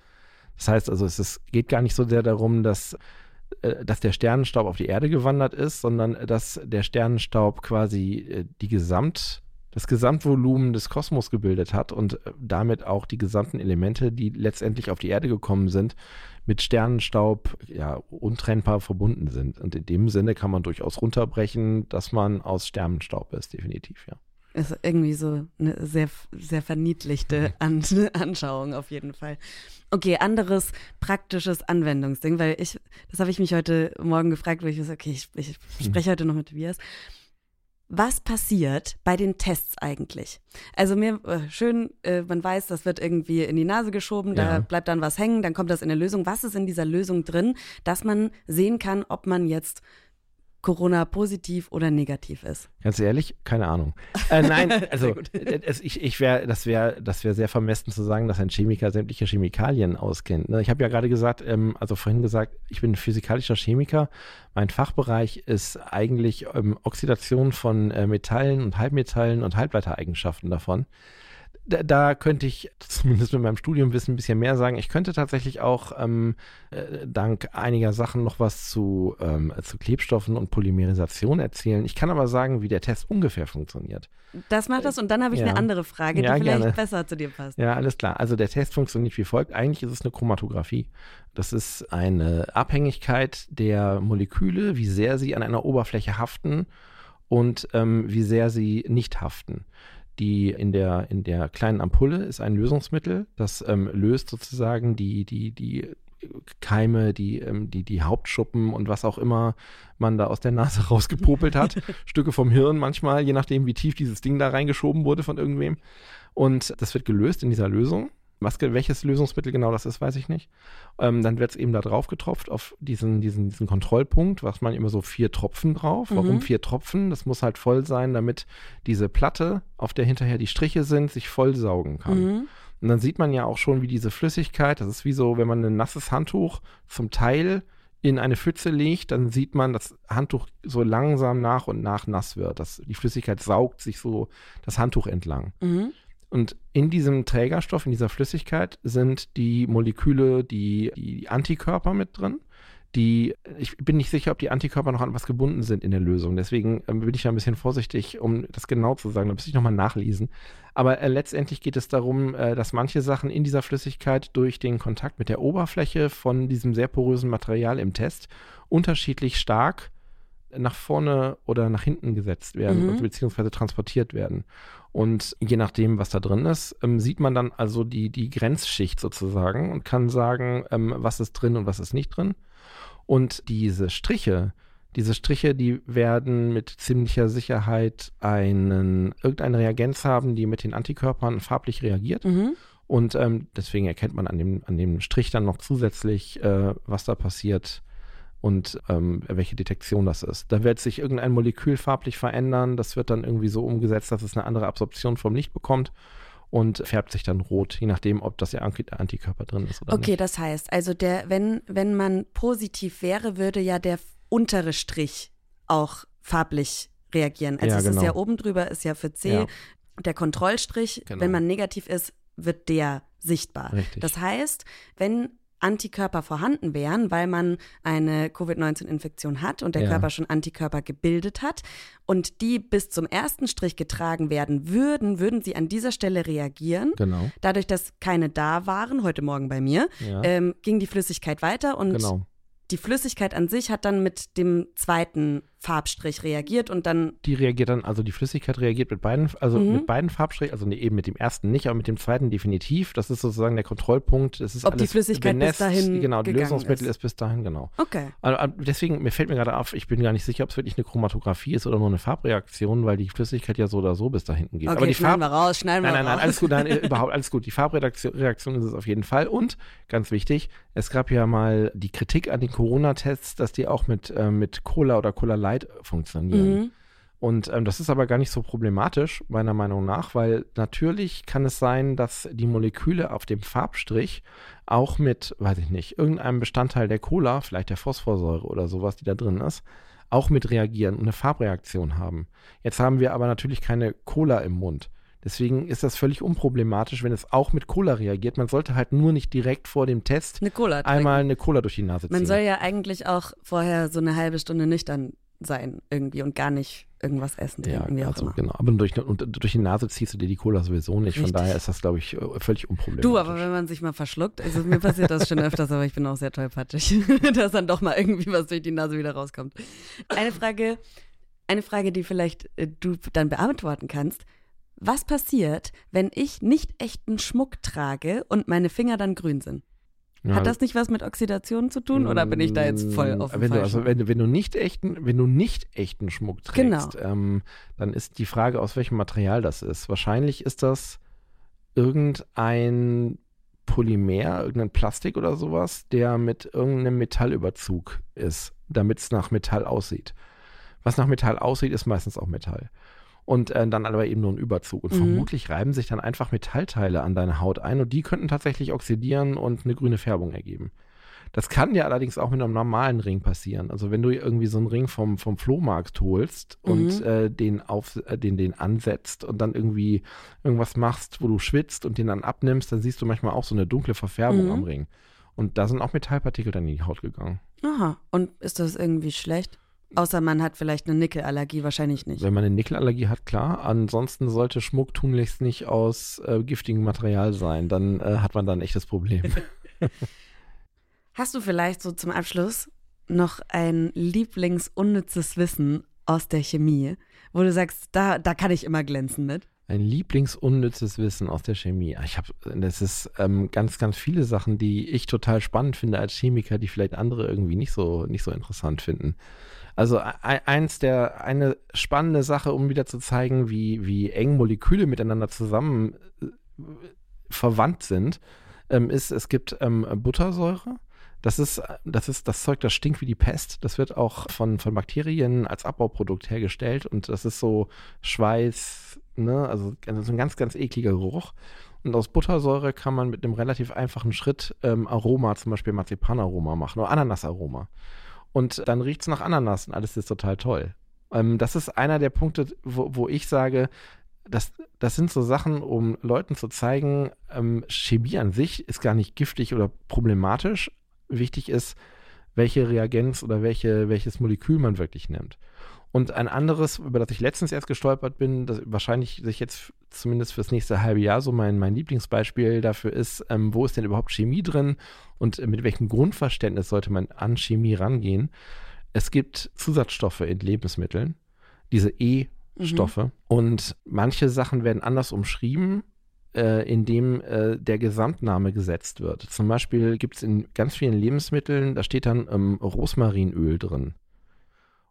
Das heißt also, es ist, geht gar nicht so sehr darum, dass, äh, dass der Sternenstaub auf die Erde gewandert ist, sondern dass der Sternenstaub quasi äh, die Gesamt, das Gesamtvolumen des Kosmos gebildet hat und äh, damit auch die gesamten Elemente, die letztendlich auf die Erde gekommen sind, mit Sternenstaub ja untrennbar verbunden sind. Und in dem Sinne kann man durchaus runterbrechen, dass man aus Sternenstaub ist, definitiv, ja. Ist irgendwie so eine sehr, sehr verniedlichte An [laughs] Anschauung auf jeden Fall. Okay, anderes praktisches Anwendungsding, weil ich, das habe ich mich heute Morgen gefragt, wo ich so, okay, ich, ich spreche heute noch mit Tobias. Was passiert bei den Tests eigentlich? Also mir äh, schön, äh, man weiß, das wird irgendwie in die Nase geschoben, da Ja. bleibt dann was hängen, dann kommt das in der Lösung. Was ist in dieser Lösung drin, dass man sehen kann, ob man jetzt Corona positiv oder negativ ist? Ganz ehrlich, keine Ahnung. Äh, nein, [laughs] also es, ich, ich wär, das wäre das wär sehr vermessen zu sagen, dass ein Chemiker sämtliche Chemikalien auskennt. Ne? Ich habe ja gerade gesagt, ähm, also vorhin gesagt, ich bin physikalischer Chemiker. Mein Fachbereich ist eigentlich ähm, Oxidation von äh, Metallen und Halbmetallen und Halbleitereigenschaften davon. Da, da, könnte ich zumindest mit meinem Studiumwissen ein bisschen mehr sagen. Ich könnte tatsächlich auch ähm, äh, dank einiger Sachen noch was zu, ähm, zu Klebstoffen und Polymerisation erzählen. Ich kann aber sagen, wie der Test ungefähr funktioniert. Das macht das und dann habe ich Ja. eine andere Frage, Ja, die vielleicht gerne. besser zu dir passt. Ja, alles klar. Also der Test funktioniert wie folgt. Eigentlich ist es eine Chromatographie. Das ist eine Abhängigkeit der Moleküle, wie sehr sie an einer Oberfläche haften und ähm, wie sehr sie nicht haften. Die in der, in der kleinen Ampulle ist ein Lösungsmittel, das ähm, löst sozusagen die, die, die Keime, die, ähm, die, die Hauptschuppen und was auch immer man da aus der Nase [laughs] rausgepopelt hat. Stücke vom Hirn manchmal, je nachdem, wie tief dieses Ding da reingeschoben wurde von irgendwem. Und das wird gelöst in dieser Lösung. Was, ge- welches Lösungsmittel genau das ist, weiß ich nicht. Ähm, dann wird es eben da drauf getropft auf diesen, diesen, diesen Kontrollpunkt, was man immer so vier Tropfen drauf. Warum Mhm. vier Tropfen? Das muss halt voll sein, damit diese Platte, auf der hinterher die Striche sind, sich vollsaugen kann. Mhm. Und dann sieht man ja auch schon, wie diese Flüssigkeit, das ist wie so, wenn man ein nasses Handtuch zum Teil in eine Pfütze legt, dann sieht man, dass das Handtuch so langsam nach und nach nass wird. Das, die Flüssigkeit saugt sich so das Handtuch entlang. Mhm. Und in diesem Trägerstoff, in dieser Flüssigkeit, sind die Moleküle, die, die Antikörper mit drin. Die, ich bin nicht sicher, ob die Antikörper noch an was gebunden sind in der Lösung. Deswegen ähm, bin ich da ein bisschen vorsichtig, um das genau zu sagen. Da müsste ich nochmal nachlesen. Aber äh, letztendlich geht es darum, äh, dass manche Sachen in dieser Flüssigkeit durch den Kontakt mit der Oberfläche von diesem sehr porösen Material im Test unterschiedlich stark nach vorne oder nach hinten gesetzt werden, Mhm. also beziehungsweise transportiert werden. Und je nachdem, was da drin ist, ähm, sieht man dann also die, die Grenzschicht sozusagen und kann sagen, ähm, was ist drin und was ist nicht drin. Und diese Striche, diese Striche, die werden mit ziemlicher Sicherheit einen, irgendeine Reagenz haben, die mit den Antikörpern farblich reagiert. Mhm. Und ähm, deswegen erkennt man an dem, an dem Strich dann noch zusätzlich, äh, was da passiert und ähm, welche Detektion das ist. Da wird sich irgendein Molekül farblich verändern. Das wird dann irgendwie so umgesetzt, dass es eine andere Absorption vom Licht bekommt und färbt sich dann rot, je nachdem, ob das der Anti Antikörper drin ist oder Okay, nicht. das heißt, also der, wenn, wenn man positiv wäre, würde ja der untere Strich auch farblich reagieren. Also Ja, es ist genau. ja oben drüber, ist ja für C. Ja. Der Kontrollstrich, Genau. wenn man negativ ist, wird der sichtbar. Richtig. Das heißt, wenn Antikörper vorhanden wären, weil man eine Covid-19-Infektion hat und der Ja. Körper schon Antikörper gebildet hat und die bis zum ersten Strich getragen werden würden, würden sie an dieser Stelle reagieren. Genau. Dadurch, dass keine da waren, heute Morgen bei mir, Ja, ähm, ging die Flüssigkeit weiter und genau. die Flüssigkeit an sich hat dann mit dem zweiten Farbstrich reagiert und dann Die reagiert dann, also die Flüssigkeit reagiert mit beiden, also Mhm. mit beiden Farbstrichen, also nee, eben mit dem ersten nicht, aber mit dem zweiten definitiv. Das ist sozusagen der Kontrollpunkt. Das ist Ob die alles Flüssigkeit bis benetzt. dahin Genau, die Lösungsmittel ist. ist. bis dahin, genau. okay. Also, äh, deswegen, mir fällt mir gerade auf, ich bin gar nicht sicher, ob es wirklich eine Chromatographie ist oder nur eine Farbreaktion, weil die Flüssigkeit ja so oder so bis da hinten geht. Okay, Aber die schneiden Farb wir raus, schneiden wir Nein, nein, nein, raus. alles gut, nein, [laughs] überhaupt alles gut. Die Farbreaktion Reaktion ist es auf jeden Fall. Und ganz wichtig, es gab ja mal die Kritik an den Corona-Tests, dass die auch mit, äh, mit Cola oder Cola Light funktionieren. Mhm. Und ähm, das ist aber gar nicht so problematisch, meiner Meinung nach, weil natürlich kann es sein, dass die Moleküle auf dem Farbstrich auch mit, weiß ich nicht, irgendeinem Bestandteil der Cola, vielleicht der Phosphorsäure oder sowas, die da drin ist, auch mit reagieren und eine Farbreaktion haben. Jetzt haben wir aber natürlich keine Cola im Mund. Deswegen ist das völlig unproblematisch, wenn es auch mit Cola reagiert. Man sollte halt nur nicht direkt vor dem Test Eine einmal eine Cola durch die Nase ziehen. Man soll ja eigentlich auch vorher so eine halbe Stunde nüchtern sein irgendwie und gar nicht irgendwas essen, Ja, trinken, wie auch also immer. genau. Aber durch, und durch die Nase ziehst du dir die Cola sowieso nicht. Von Richtig. daher ist das, glaube ich, völlig unproblematisch. Du, aber wenn man sich mal verschluckt, also mir passiert das schon öfters, aber ich bin auch sehr tollpatschig, [laughs] dass dann doch mal irgendwie was durch die Nase wieder rauskommt. Eine Frage, eine Frage, die vielleicht äh, du dann beantworten kannst. Was passiert, wenn ich nicht echten Schmuck trage und meine Finger dann grün sind? Ja, Hat das nicht was mit Oxidation zu tun oder bin ich da jetzt voll auf dem wenn du, also wenn, du- wenn du nicht echten, wenn du nicht echten Schmuck Genau. trägst, ähm, dann ist die Frage, aus welchem Material das ist. Wahrscheinlich ist das irgendein Polymer, irgendein Plastik oder sowas, der mit irgendeinem Metallüberzug ist, damit es nach Metall aussieht. Was nach Metall aussieht, ist meistens auch Metall. Und äh, dann aber eben nur ein Überzug. Und Mhm. vermutlich reiben sich dann einfach Metallteile an deine Haut ein und die könnten tatsächlich oxidieren und eine grüne Färbung ergeben. Das kann ja allerdings auch mit einem normalen Ring passieren. Also wenn du irgendwie so einen Ring vom, vom Flohmarkt holst und Mhm. äh, den auf äh, den, den ansetzt und dann irgendwie irgendwas machst, wo du schwitzt und den dann abnimmst, dann siehst du manchmal auch so eine dunkle Verfärbung Mhm. am Ring. Und da sind auch Metallpartikel dann in die Haut gegangen. Aha. Und ist das irgendwie schlecht? Außer man hat vielleicht eine Nickelallergie, wahrscheinlich nicht. Wenn man eine Nickelallergie hat, klar. Ansonsten sollte Schmuck tunlichst nicht aus äh, giftigem Material sein. Dann äh, hat man da ein echtes Problem. [laughs] [laughs] Hast du vielleicht so zum Abschluss noch ein lieblingsunnützes Wissen aus der Chemie, wo du sagst, da, da kann ich immer glänzen mit? Ein lieblingsunnützes Wissen aus der Chemie. Ich habe, das ist ähm, ganz, ganz viele Sachen, die ich total spannend finde als Chemiker, die vielleicht andere irgendwie nicht so, nicht so interessant finden. Also e- eins der, eine spannende Sache, um wieder zu zeigen, wie, wie eng Moleküle miteinander zusammen äh, verwandt sind, ähm, ist, es gibt ähm, Buttersäure. Das ist, das ist das Zeug, das stinkt wie die Pest. Das wird auch von, von Bakterien als Abbauprodukt hergestellt und das ist so Schweiß, ne, also so ein ganz, ganz ekliger Geruch. Und aus Buttersäure kann man mit einem relativ einfachen Schritt ähm, Aroma, zum Beispiel Marzipanaroma machen oder Ananasaroma. Und dann riecht es nach Ananas und alles ist total toll. Ähm, das ist einer der Punkte, wo, wo ich sage, das, das sind so Sachen, um Leuten zu zeigen, ähm, Chemie an sich ist gar nicht giftig oder problematisch. Wichtig ist, welche Reagenz oder welche, welches Molekül man wirklich nimmt. Und ein anderes, über das ich letztens erst gestolpert bin, das wahrscheinlich sich jetzt zumindest fürs nächste halbe Jahr so mein, mein Lieblingsbeispiel dafür ist, ähm, wo ist denn überhaupt Chemie drin und mit welchem Grundverständnis sollte man an Chemie rangehen. Es gibt Zusatzstoffe in Lebensmitteln, diese E-Stoffe, und manche Sachen werden anders umschrieben, äh, indem äh, der Gesamtname gesetzt wird. Zum Beispiel gibt es in ganz vielen Lebensmitteln, da steht dann ähm, Rosmarinöl drin.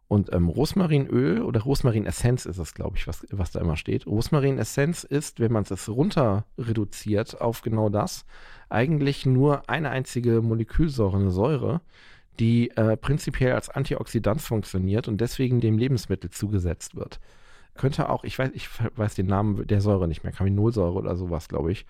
Und ähm, Rosmarinöl oder Rosmarinessenz ist es, glaube ich, was, was da immer steht. Rosmarinessenz ist, wenn man es runter reduziert auf genau das, eigentlich nur eine einzige Molekülsäure, eine Säure, die äh, prinzipiell als Antioxidant funktioniert und deswegen dem Lebensmittel zugesetzt wird. Könnte auch, ich weiß, ich weiß den Namen der Säure nicht mehr, Kaminolsäure oder sowas, glaube ich.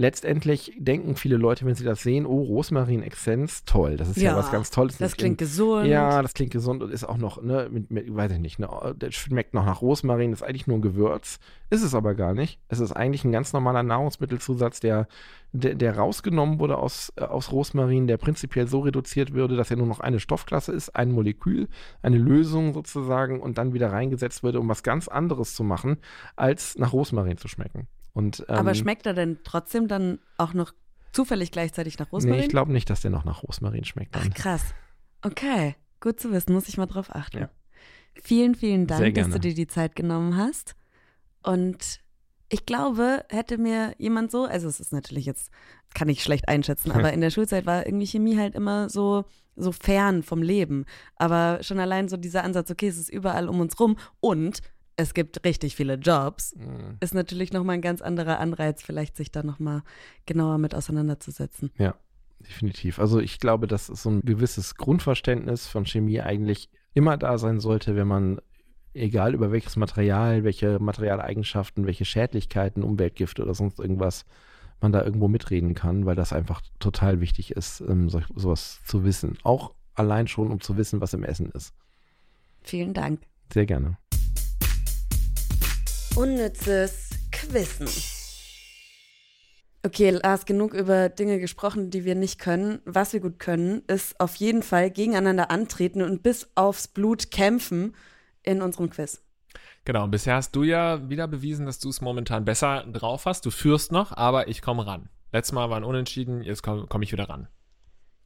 Letztendlich denken viele Leute, wenn sie das sehen, oh, Rosmarin-Essenz, toll, das ist ja, Ja, was ganz Tolles. Das klingt gesund. Ja, das klingt gesund und ist auch noch, ne, mit, mit, weiß ich nicht, ne, das schmeckt noch nach Rosmarin, ist eigentlich nur ein Gewürz. Ist es aber gar nicht. Es ist eigentlich ein ganz normaler Nahrungsmittelzusatz, der, der, der rausgenommen wurde aus, äh, aus Rosmarin, der prinzipiell so reduziert würde, dass er nur noch eine Stoffklasse ist, ein Molekül, eine Lösung sozusagen und dann wieder reingesetzt würde, um was ganz anderes zu machen, als nach Rosmarin zu schmecken. Und, ähm, Aber schmeckt er denn trotzdem dann auch noch zufällig gleichzeitig nach Rosmarin? Nee, ich glaube nicht, dass der noch nach Rosmarin schmeckt. Ach, Dann. krass. Okay, gut zu wissen, muss ich mal drauf achten. Ja. Vielen, vielen Dank, dass du dir die Zeit genommen hast. Und ich glaube, hätte mir jemand so, also es ist natürlich jetzt, kann ich schlecht einschätzen, aber [laughs] in der Schulzeit war irgendwie Chemie halt immer so, so fern vom Leben. Aber schon allein so dieser Ansatz, okay, es ist überall um uns rum und es gibt richtig viele Jobs, Mm. ist natürlich nochmal ein ganz anderer Anreiz, vielleicht sich da nochmal genauer mit auseinanderzusetzen. Ja, definitiv. Also ich glaube, dass so ein gewisses Grundverständnis von Chemie eigentlich immer da sein sollte, wenn man, egal über welches Material, welche Materialeigenschaften, welche Schädlichkeiten, Umweltgifte oder sonst irgendwas, man da irgendwo mitreden kann, weil das einfach total wichtig ist, ähm, so, sowas zu wissen. Auch allein schon, um zu wissen, was im Essen ist. Vielen Dank. Sehr gerne. Unnützes Quissen. Okay, Lars, genug über Dinge gesprochen, die wir nicht können. Was wir gut können, ist auf jeden Fall gegeneinander antreten und bis aufs Blut kämpfen in unserem Quiz. Genau, und bisher hast du ja wieder bewiesen, dass du es momentan besser drauf hast. Du führst noch, aber ich komme ran. Letztes Mal waren unentschieden, jetzt komme komm ich wieder ran.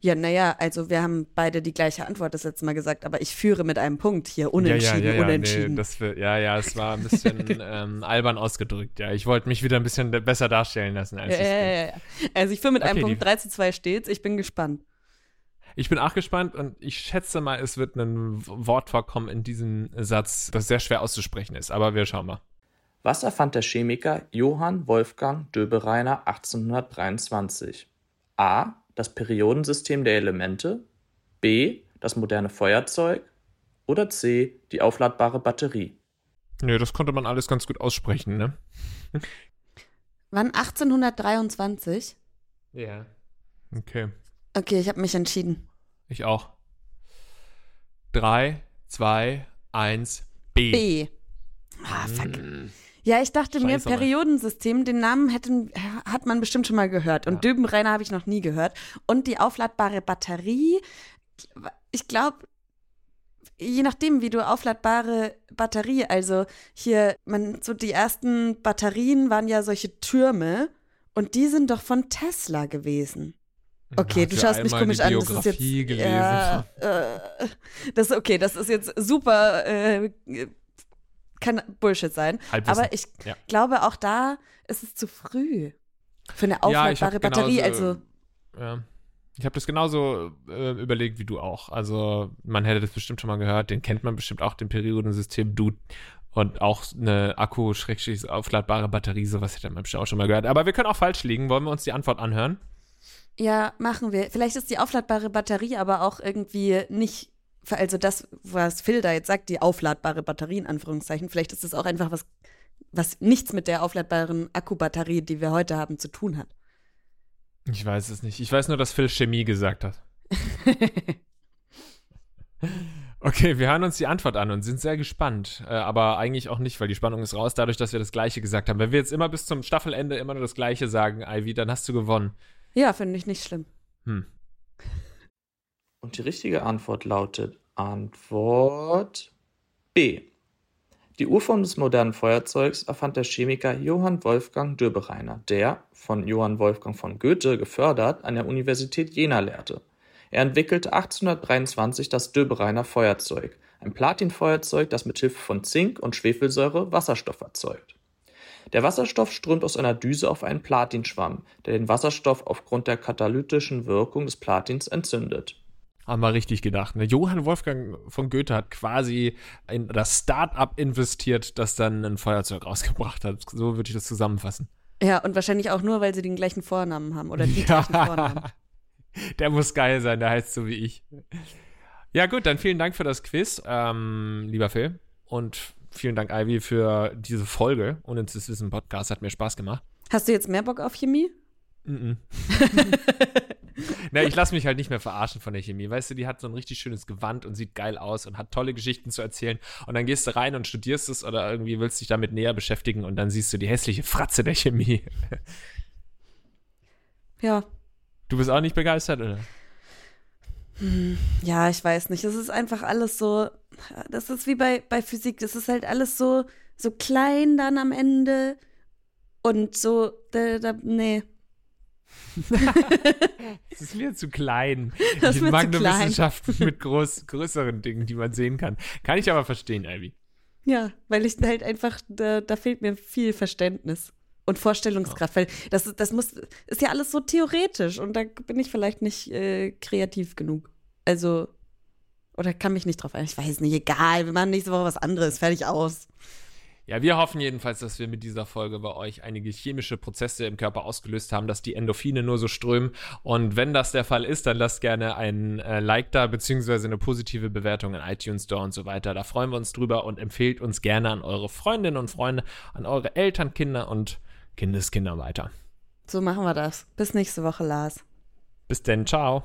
Ja, naja, also wir haben beide die gleiche Antwort das letzte Mal gesagt, aber ich führe mit einem Punkt hier. Unentschieden, ja, ja, ja, unentschieden. Nee, das wär, ja, ja, es war ein bisschen [laughs] ähm, albern ausgedrückt. Ja, ich wollte mich wieder ein bisschen besser darstellen lassen, als ja, ich ja, bin. ja, ja. Also ich führe mit einem Okay, die- Punkt 3 zu 2 stets. Ich bin gespannt. Ich bin auch gespannt und ich schätze mal, es wird ein Wort vorkommen in diesem Satz, das sehr schwer auszusprechen ist. Aber wir schauen mal. Was erfand der Chemiker Johann Wolfgang Döbereiner 1823? A. Das Periodensystem der Elemente. B. Das moderne Feuerzeug. Oder C. Die aufladbare Batterie. Nö, das konnte man alles ganz gut aussprechen, ne? Wann 1823? Ja. Okay. Okay, ich habe mich entschieden. Ich auch. Drei, zwei, eins, B. B. Ah, fuck. Ja, ich dachte mir, Scheiße, Mann. Periodensystem, den Namen hätten, hat man bestimmt schon mal gehört. Und Döbenreiner habe ich noch nie gehört. Und die aufladbare Batterie, ich glaube, je nachdem, wie du aufladbare Batterie, also hier, man, so die ersten Batterien waren ja solche Türme und die sind doch von Tesla gewesen. Okay, du schaust mich komisch an. Das ist jetzt gelesen? Ja, [laughs] äh, das okay. Das ist jetzt super. Äh, kann Bullshit sein. Halbwissen. Aber ich Ja. glaube, auch da ist es zu früh für eine Ja, aufladbare hab Batterie. genauso- Also Ja. Ich habe das genauso äh, überlegt wie du auch. Also man hätte das bestimmt schon mal gehört. Den kennt man bestimmt auch, den Periodensystem Dude. Und auch eine Akku-aufladbare Batterie, sowas hätte man bestimmt auch schon mal gehört. Aber wir können auch falsch liegen. Wollen wir uns die Antwort anhören? ja, machen wir. Vielleicht ist die aufladbare Batterie aber auch irgendwie nicht. Also das, was Phil da jetzt sagt, die aufladbare Batterie in Anführungszeichen, vielleicht ist es auch einfach was, was nichts mit der aufladbaren Akkubatterie, die wir heute haben, zu tun hat. Ich weiß es nicht. Ich weiß nur, dass Phil Chemie gesagt hat. [laughs] Okay, wir hören uns die Antwort an und sind sehr gespannt. Äh, aber eigentlich auch nicht, weil die Spannung ist raus, dadurch, dass wir das Gleiche gesagt haben. Wenn wir jetzt immer bis zum Staffelende immer nur das Gleiche sagen, Ivy, dann hast du gewonnen. Ja, finde ich nicht schlimm. Hm. Und die richtige Antwort lautet Antwort B. Die Urform des modernen Feuerzeugs erfand der Chemiker Johann Wolfgang Döbereiner, der, von Johann Wolfgang von Goethe gefördert, an der Universität Jena lehrte. Er entwickelte 1823 das Döbereiner Feuerzeug, ein Platinfeuerzeug, das mit Hilfe von Zink und Schwefelsäure Wasserstoff erzeugt. Der Wasserstoff strömt aus einer Düse auf einen Platinschwamm, der den Wasserstoff aufgrund der katalytischen Wirkung des Platins entzündet. Haben wir richtig gedacht. Ne? Johann Wolfgang von Goethe hat quasi in das Start-up investiert, das dann ein Feuerzeug rausgebracht hat. So würde ich das zusammenfassen. Ja, und wahrscheinlich auch nur, weil sie den gleichen Vornamen haben oder die [laughs] gleichen Vornamen. Der muss geil sein, der heißt so wie ich. Ja, gut, dann vielen Dank für das Quiz, ähm, lieber Phil. Und vielen Dank, Ivy, für diese Folge. Und ins Wissen Podcast hat mir Spaß gemacht. Hast du jetzt mehr Bock auf Chemie? Mhm. [laughs] Na, ich lasse mich halt nicht mehr verarschen von der Chemie. Weißt du, die hat so ein richtig schönes Gewand und sieht geil aus und hat tolle Geschichten zu erzählen. Und dann gehst du rein und studierst es oder irgendwie willst dich damit näher beschäftigen und dann siehst du die hässliche Fratze der Chemie. [laughs] Ja. Du bist auch nicht begeistert, oder? Ja, ich weiß nicht. Es ist einfach alles so, das ist wie bei, bei Physik. Das ist halt alles so, so klein dann am Ende. Und so, da, da, nee. Das ist mir zu klein. Das ich mag nur klein. Wissenschaften mit groß, größeren Dingen, die man sehen kann. Kann ich aber verstehen, Ivy. Ja, weil ich halt einfach, da, da fehlt mir viel Verständnis und Vorstellungskraft, weil das, das muss, ist ja alles so theoretisch und da bin ich vielleicht nicht äh, kreativ genug. Also, oder kann mich nicht drauf ein. Ich weiß nicht, egal, wir machen nächste Woche was anderes, fertig aus. Ja, wir hoffen jedenfalls, dass wir mit dieser Folge bei euch einige chemische Prozesse im Körper ausgelöst haben, dass die Endorphine nur so strömen. Und wenn das der Fall ist, dann lasst gerne ein äh, Like da, beziehungsweise eine positive Bewertung in iTunes Store und so weiter. Da freuen wir uns drüber und empfehlt uns gerne an eure Freundinnen und Freunde, an eure Eltern, Kinder und Kindeskinder weiter. So machen wir das. Bis nächste Woche, Lars. Bis denn, ciao.